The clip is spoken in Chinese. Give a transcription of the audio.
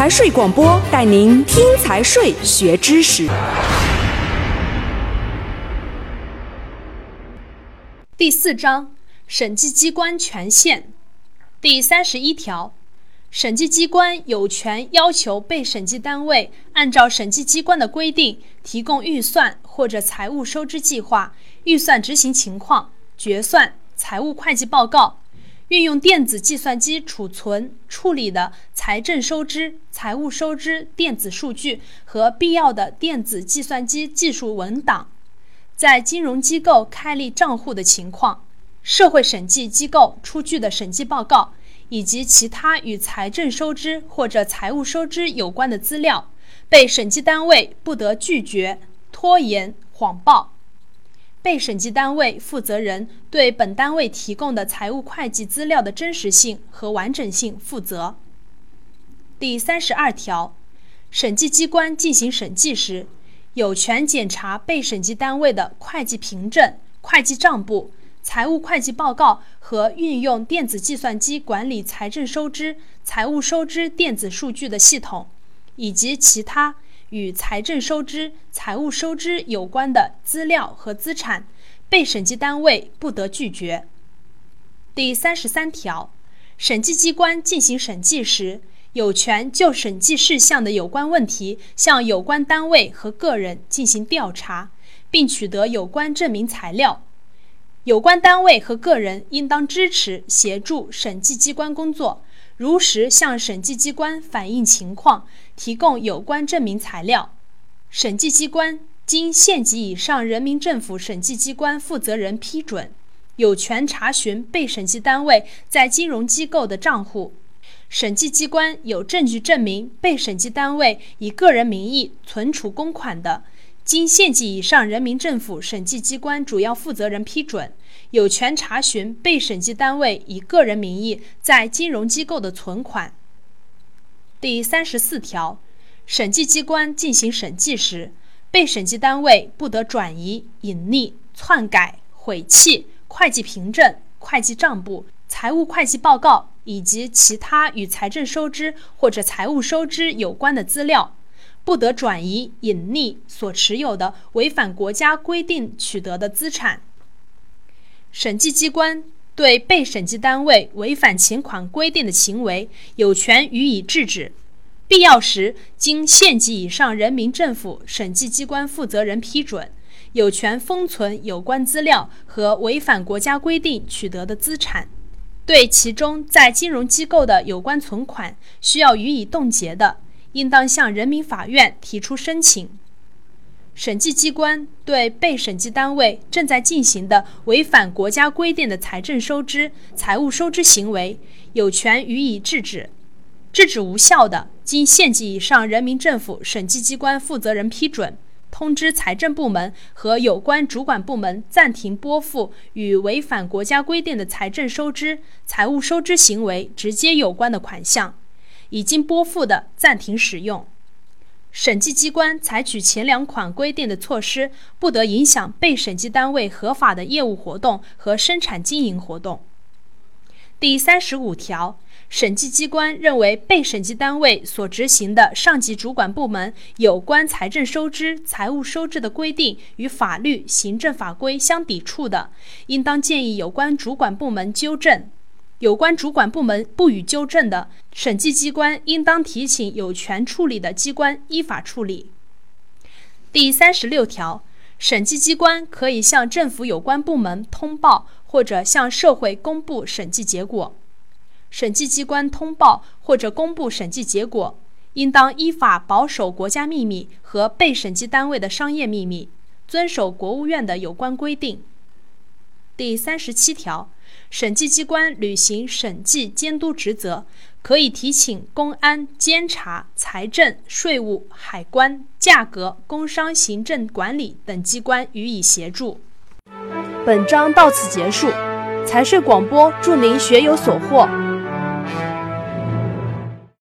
财税广播带您听财税学知识。第四章审计机关权限第三十一条，审计机关有权要求被审计单位按照审计机关的规定提供预算或者财务收支计划、预算执行情况、决算、财务会计报告。运用电子计算机储存处理的财政收支、财务收支电子数据和必要的电子计算机技术文档，在金融机构开立账户的情况，社会审计机构出具的审计报告，以及其他与财政收支或者财务收支有关的资料，被审计单位不得拒绝、拖延、谎报。被审计单位负责人对本单位提供的财务会计资料的真实性和完整性负责。第三十二条，审计机关进行审计时，有权检查被审计单位的会计凭证、会计账簿、财务会计报告和运用电子计算机管理财政收支、财务收支电子数据的系统，以及其他。与财政收支、财务收支有关的资料和资产，被审计单位不得拒绝。第三十三条，审计机关进行审计时，有权就审计事项的有关问题向有关单位和个人进行调查，并取得有关证明材料。有关单位和个人应当支持协助审计机关工作。如实向审计机关反映情况，提供有关证明材料。审计机关经县级以上人民政府审计机关负责人批准，有权查询被审计单位在金融机构的账户。审计机关有证据证明被审计单位以个人名义存储公款的，经县级以上人民政府审计机关主要负责人批准。有权查询被审计单位以个人名义在金融机构的存款。第三十四条，审计机关进行审计时，被审计单位不得转移、隐匿、篡改、毁弃会计凭证、会计账簿、财务会计报告以及其他与财政收支或者财务收支有关的资料，不得转移、隐匿所持有的违反国家规定取得的资产。审计机关对被审计单位违反前款规定的行为，有权予以制止，必要时经县级以上人民政府审计机关负责人批准，有权封存有关资料和违反国家规定取得的资产，对其中在金融机构的有关存款需要予以冻结的，应当向人民法院提出申请。审计机关对被审计单位正在进行的违反国家规定的财政收支、财务收支行为，有权予以制止。制止无效的，经县级以上人民政府审计机关负责人批准，通知财政部门和有关主管部门暂停拨付与违反国家规定的财政收支、财务收支行为直接有关的款项，已经拨付的暂停使用。审计机关采取前两款规定的措施，不得影响被审计单位合法的业务活动和生产经营活动。第三十五条，审计机关认为被审计单位所执行的上级主管部门有关财政收支、财务收支的规定与法律、行政法规相抵触的，应当建议有关主管部门纠正。有关主管部门不予纠正的，审计机关应当提请有权处理的机关依法处理。第三十六条，审计机关可以向政府有关部门通报或者向社会公布审计结果。审计机关通报或者公布审计结果，应当依法保守国家秘密和被审计单位的商业秘密，遵守国务院的有关规定。第三十七条。审计机关履行审计监督职责，可以提请公安、监察、财政、税务、海关、价格、工商行政管理等机关予以协助。本章到此结束，财税广播祝您学有所获。